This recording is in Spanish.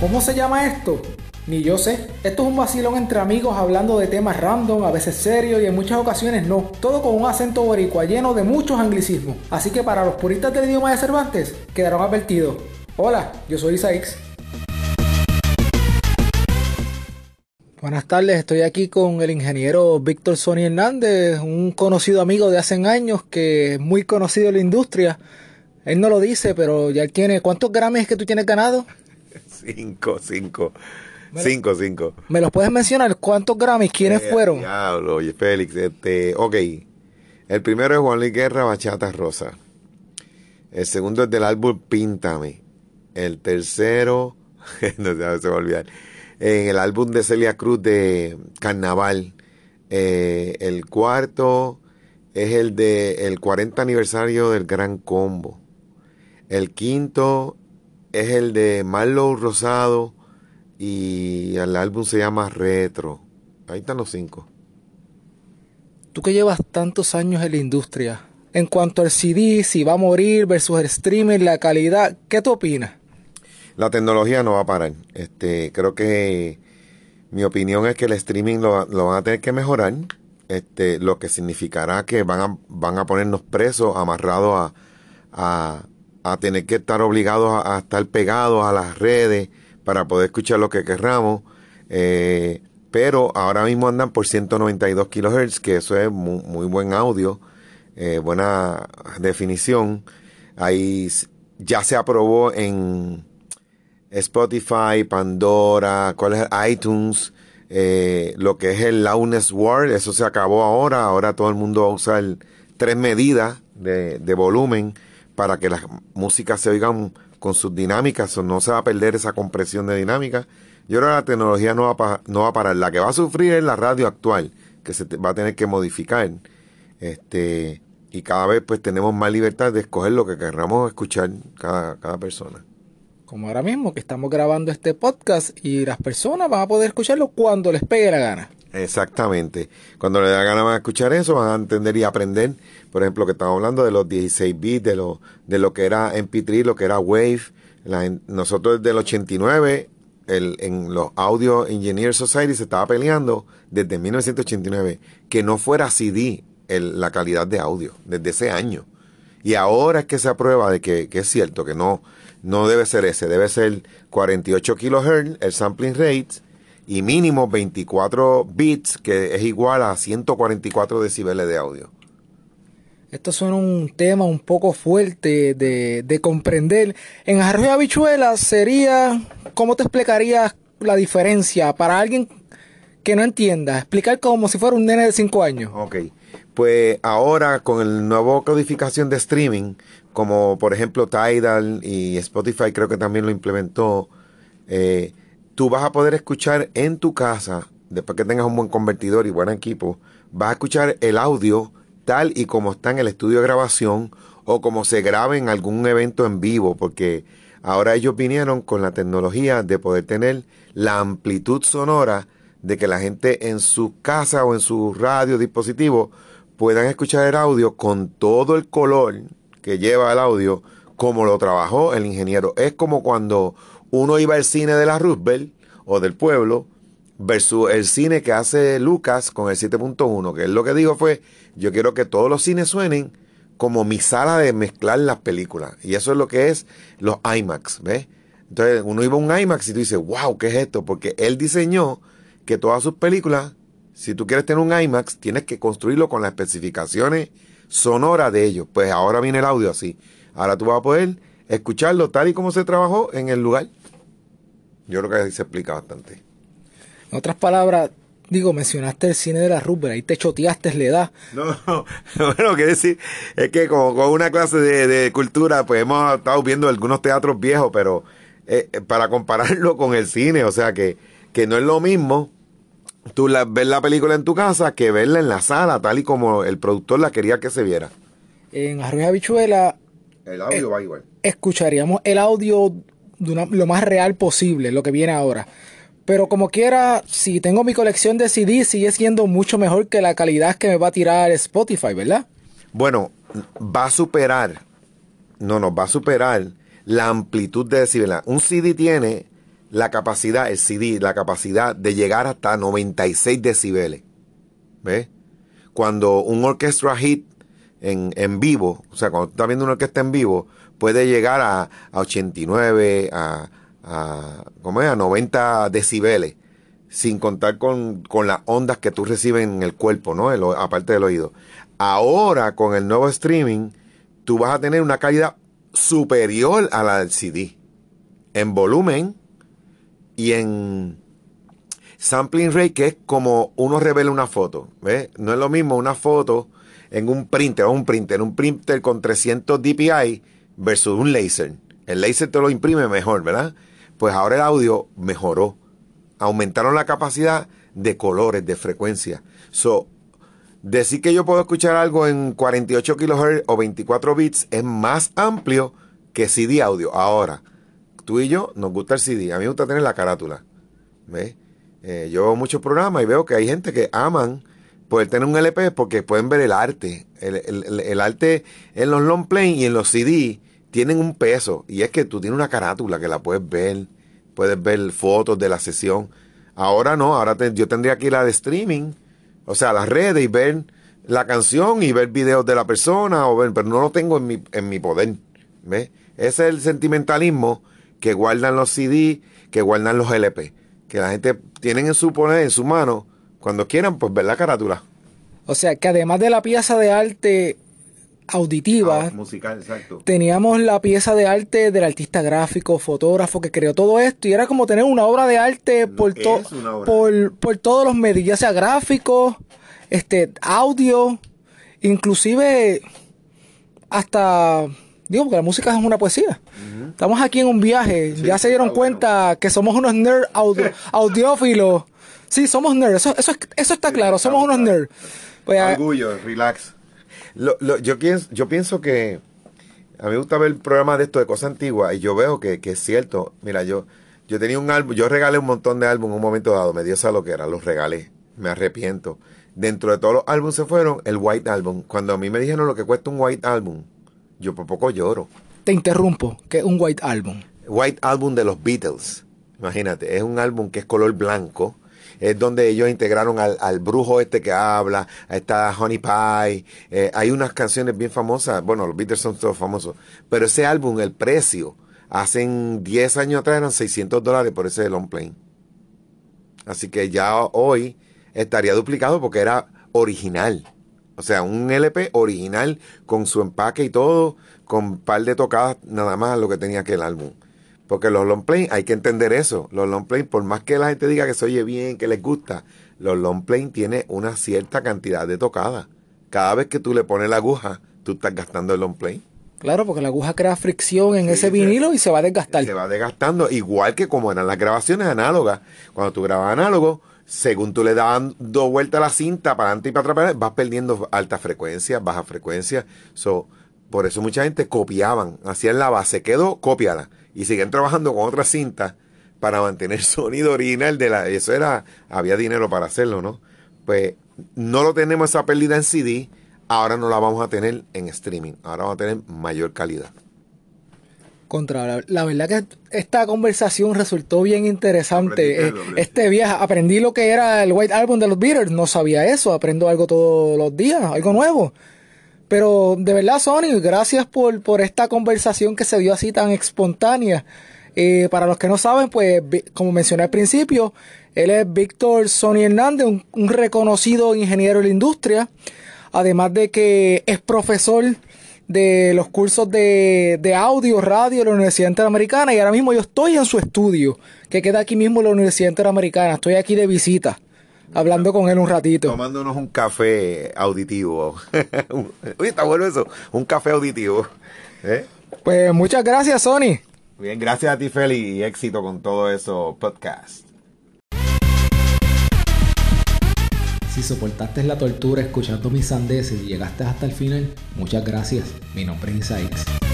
¿Cómo se llama esto? Ni yo sé. Esto es un vacilón entre amigos hablando de temas random, a veces serios y en muchas ocasiones no. Todo con un acento boricua lleno de muchos anglicismos. Así que para los puristas del idioma de Cervantes, quedaron advertidos. Hola, yo soy Isaix. Buenas tardes, estoy aquí con el ingeniero Víctor Sony Hernández, un conocido amigo de hace años que es muy conocido en la industria. Él no lo dice, pero ya él tiene. ¿Cuántos Grammys es que tú tienes ganado? Cinco, cinco. cinco, cinco. ¿Me los puedes mencionar? ¿Cuántos Grammys? ¿Quiénes Eh, fueron? Diablo, oye, Félix, este, ok. El primero es Juan Luis Guerra, Bachata Rosa. El segundo es del álbum Píntame. El tercero, no sé, se va a olvidar. En el álbum de Celia Cruz de Carnaval. Eh, el cuarto es el de el 40 aniversario del Gran Combo. El quinto es el de Marlow Rosado y el álbum se llama Retro. Ahí están los cinco. Tú que llevas tantos años en la industria, en cuanto al CD, si va a morir versus el streaming, la calidad, ¿qué tú opinas? La tecnología no va a parar. Este, creo que mi opinión es que el streaming lo, lo van a tener que mejorar. Este, lo que significará que van a, van a ponernos presos, amarrados a, a, a tener que estar obligados a, estar pegados a las redes para poder escuchar lo que querramos. Eh, pero ahora mismo andan por 192 kilohertz, que eso es muy, buen audio, eh, buena definición. Ahí ya se aprobó en Spotify, Pandora, cuál es iTunes, eh, lo que es el Loudness World, eso se acabó ahora, ahora todo el mundo va a usar tres medidas de volumen para que las músicas se oigan con sus dinámicas, no se va a perder esa compresión de dinámica. Yo creo que la tecnología no va, pa- no va a parar, la que va a sufrir es la radio actual, que se va a tener que modificar. Este, y cada vez pues tenemos más libertad de escoger lo que querramos escuchar cada, cada persona. Como ahora mismo que estamos grabando este podcast y las personas van a poder escucharlo cuando les pegue la gana. Exactamente. Cuando le da gana van a escuchar eso, van a entender y aprender. Por ejemplo, que estamos hablando de los 16 bits, de lo, de lo que era MP3, lo que era Wave. Nosotros desde el 89, el, en los Audio Engineer Society se estaba peleando desde 1989 que no fuera CD la calidad de audio, desde ese año. Y ahora es que se aprueba de que, que es cierto, que no, no debe ser ese, debe ser 48 kHz, el sampling rate, y mínimo 24 bits, que es igual a 144 decibeles de audio. Esto suena un tema un poco fuerte de, de comprender. En arroz y habichuelas sería, ¿cómo te explicarías la diferencia para alguien que no entienda? Explicar como si fuera un nene de 5 años. Ok, pues ahora con el nuevo codificación de streaming, como por ejemplo Tidal y Spotify creo que también lo implementó, eh, tú vas a poder escuchar en tu casa, después que tengas un buen convertidor y buen equipo, vas a escuchar el audio tal y como está en el estudio de grabación o como se graba en algún evento en vivo, porque ahora ellos vinieron con la tecnología de poder tener la amplitud sonora de que la gente en su casa o en su radio dispositivo puedan escuchar el audio con todo el color que lleva el audio como lo trabajó el ingeniero. Es como cuando uno iba al cine de la Roosevelt o del pueblo versus el cine que hace Lucas con el 7.1, que él lo que dijo fue, yo quiero que todos los cines suenen como mi sala de mezclar las películas. Y eso es lo que es los IMAX, ¿ves? Entonces uno iba a un IMAX y tú dices, wow, ¿qué es esto? Porque él diseñó que todas sus películas, si tú quieres tener un IMAX, tienes que construirlo con las especificaciones sonoras de ellos. Pues ahora viene el audio así. Ahora tú vas a poder escucharlo tal y como se trabajó en el lugar. Yo creo que ahí se explica bastante. En otras palabras, digo, mencionaste el cine de la Rubber, ahí te choteaste la edad. No, no, bueno, quiero decir, es que como con una clase de, de cultura, pues hemos estado viendo algunos teatros viejos, pero eh, eh, para compararlo con el cine, o sea que, que no es lo mismo tú la, ver la película en tu casa que verla en la sala, tal y como el productor la quería que se viera. En arroz y habichuela El audio va igual. escucharíamos el audio lo más real posible, lo que viene ahora. Pero como quiera, si tengo mi colección de CD, sigue siendo mucho mejor que la calidad que me va a tirar Spotify, ¿verdad? Bueno, va a superar, no, no, va a superar la amplitud de decibeles. Un CD tiene la capacidad, el CD, la capacidad de llegar hasta 96 decibeles. ¿Ves? Cuando un orchestra hit en, en vivo, o sea, cuando tú estás viendo una orquesta en vivo, puede llegar a, a 89, a, a, ¿cómo es? a 90 decibeles, sin contar con, con, las ondas que tú recibes en el cuerpo, ¿no? El, aparte del oído. Ahora, con el nuevo streaming, tú vas a tener una calidad superior a la del CD. En volumen y en sampling rate, que es como uno revela una foto. No es lo mismo una foto en un printer o un printer, un printer con 300 dpi versus un laser. El laser te lo imprime mejor, ¿verdad? Pues ahora el audio mejoró. Aumentaron la capacidad de colores, de frecuencia. So, decir que yo puedo escuchar algo en 48 kHz o 24 bits es más amplio que CD audio. Ahora, tú y yo nos gusta el CD. A mí me gusta tener la carátula. ¿Ves? Eh, yo veo muchos programas y veo que hay gente que aman poder tener un LP porque pueden ver el arte. El, el, el, arte en los long play y en los CD tienen un peso. Y es que tú tienes una carátula que la puedes ver. Puedes ver fotos de la sesión. Ahora no, ahora yo tendría que ir a de streaming. O sea, a las redes y ver la canción y ver videos de la persona. O ver, pero no lo tengo en mi, en mi poder. ¿Ves? Ese es el sentimentalismo que guardan los CD, que guardan los LP. Que la gente tienen en su poder, en su mano cuando quieran, pues ver la carátula. O sea, que además de la pieza de arte auditiva, ah, musical, exacto. teníamos la pieza de arte del artista gráfico, fotógrafo que creó todo esto y era como tener una obra de arte por, to por, por todos los medios, ya sea gráfico, este, audio, inclusive hasta Digo, porque la música es una poesía. Uh -huh. Estamos aquí en un viaje. Sí, ya se dieron cuenta bueno. que somos unos nerd audio, audiófilos. Sí, somos nerds. Eso, eso, eso está claro. Somos unos nerds. Pues, Orgullo, relax. Lo, lo, yo, pienso, yo pienso que a mí me gusta ver programas de esto de cosas antiguas y yo veo que, que es cierto. Mira, yo, yo tenía un álbum, yo regalé un montón de álbumes en un momento dado. Me dio esa lo que era, los regalé. Me arrepiento. Dentro de todos los álbumes se fueron el White Album. Cuando a mí me dijeron lo que cuesta un White Album, yo por poco lloro. Te interrumpo, que es un White Album. White Album de los Beatles. Imagínate, es un álbum que es color blanco. Es donde ellos integraron al, al brujo este que habla, está Honey Pie. Eh, hay unas canciones bien famosas. Bueno, los Beatles son todos famosos. Pero ese álbum, el precio, hace 10 años atrás eran 600 dólares por ese long plane. Así que ya hoy estaría duplicado porque era original. O sea, un LP original con su empaque y todo, con un par de tocadas nada más lo que tenía que el álbum. Porque los long play, hay que entender eso. Los long play, por más que la gente diga que se oye bien, que les gusta, los long play tiene una cierta cantidad de tocadas. Cada vez que tú le pones la aguja, tú estás gastando el long play. Claro, porque la aguja crea fricción en sí, ese vinilo y se va a desgastar. Se va desgastando, igual que como eran las grabaciones análogas. Cuando tú grabas análogo, según tú le das dos vueltas a la cinta para adelante y para atrás, vas perdiendo alta frecuencia, baja frecuencia. So, por eso mucha gente copiaban, hacían la base, quedó, cópiala. Y siguen trabajando con otras cintas para mantener el sonido original de la. Eso era, había dinero para hacerlo, ¿no? Pues no lo tenemos esa pérdida en CD, ahora no la vamos a tener en streaming, ahora vamos a tener mayor calidad. Contra, la, la, verdad que esta conversación resultó bien interesante. Eh, este viaje, aprendí lo que era el White Album de los Beatles, no sabía eso, aprendo algo todos los días, algo nuevo. Pero de verdad, Sony, gracias por, por esta conversación que se dio así tan espontánea. Eh, para los que no saben, pues como mencioné al principio, él es Víctor Sony Hernández, un, reconocido ingeniero de la industria, además de que es profesor de los cursos de, de, audio, radio de la Universidad Interamericana y ahora mismo yo estoy en su estudio, que queda aquí mismo en la Universidad Interamericana. Estoy aquí de visita, hablando con él un ratito. Tomándonos un café auditivo. Uy, está bueno eso, un café auditivo. ¿Eh? Pues muchas gracias, Sony. Bien, gracias a ti, Feli, y éxito con todo eso podcast. Si soportaste la tortura escuchando mis sandeces y llegaste hasta el final, muchas gracias. Mi nombre es Isaix.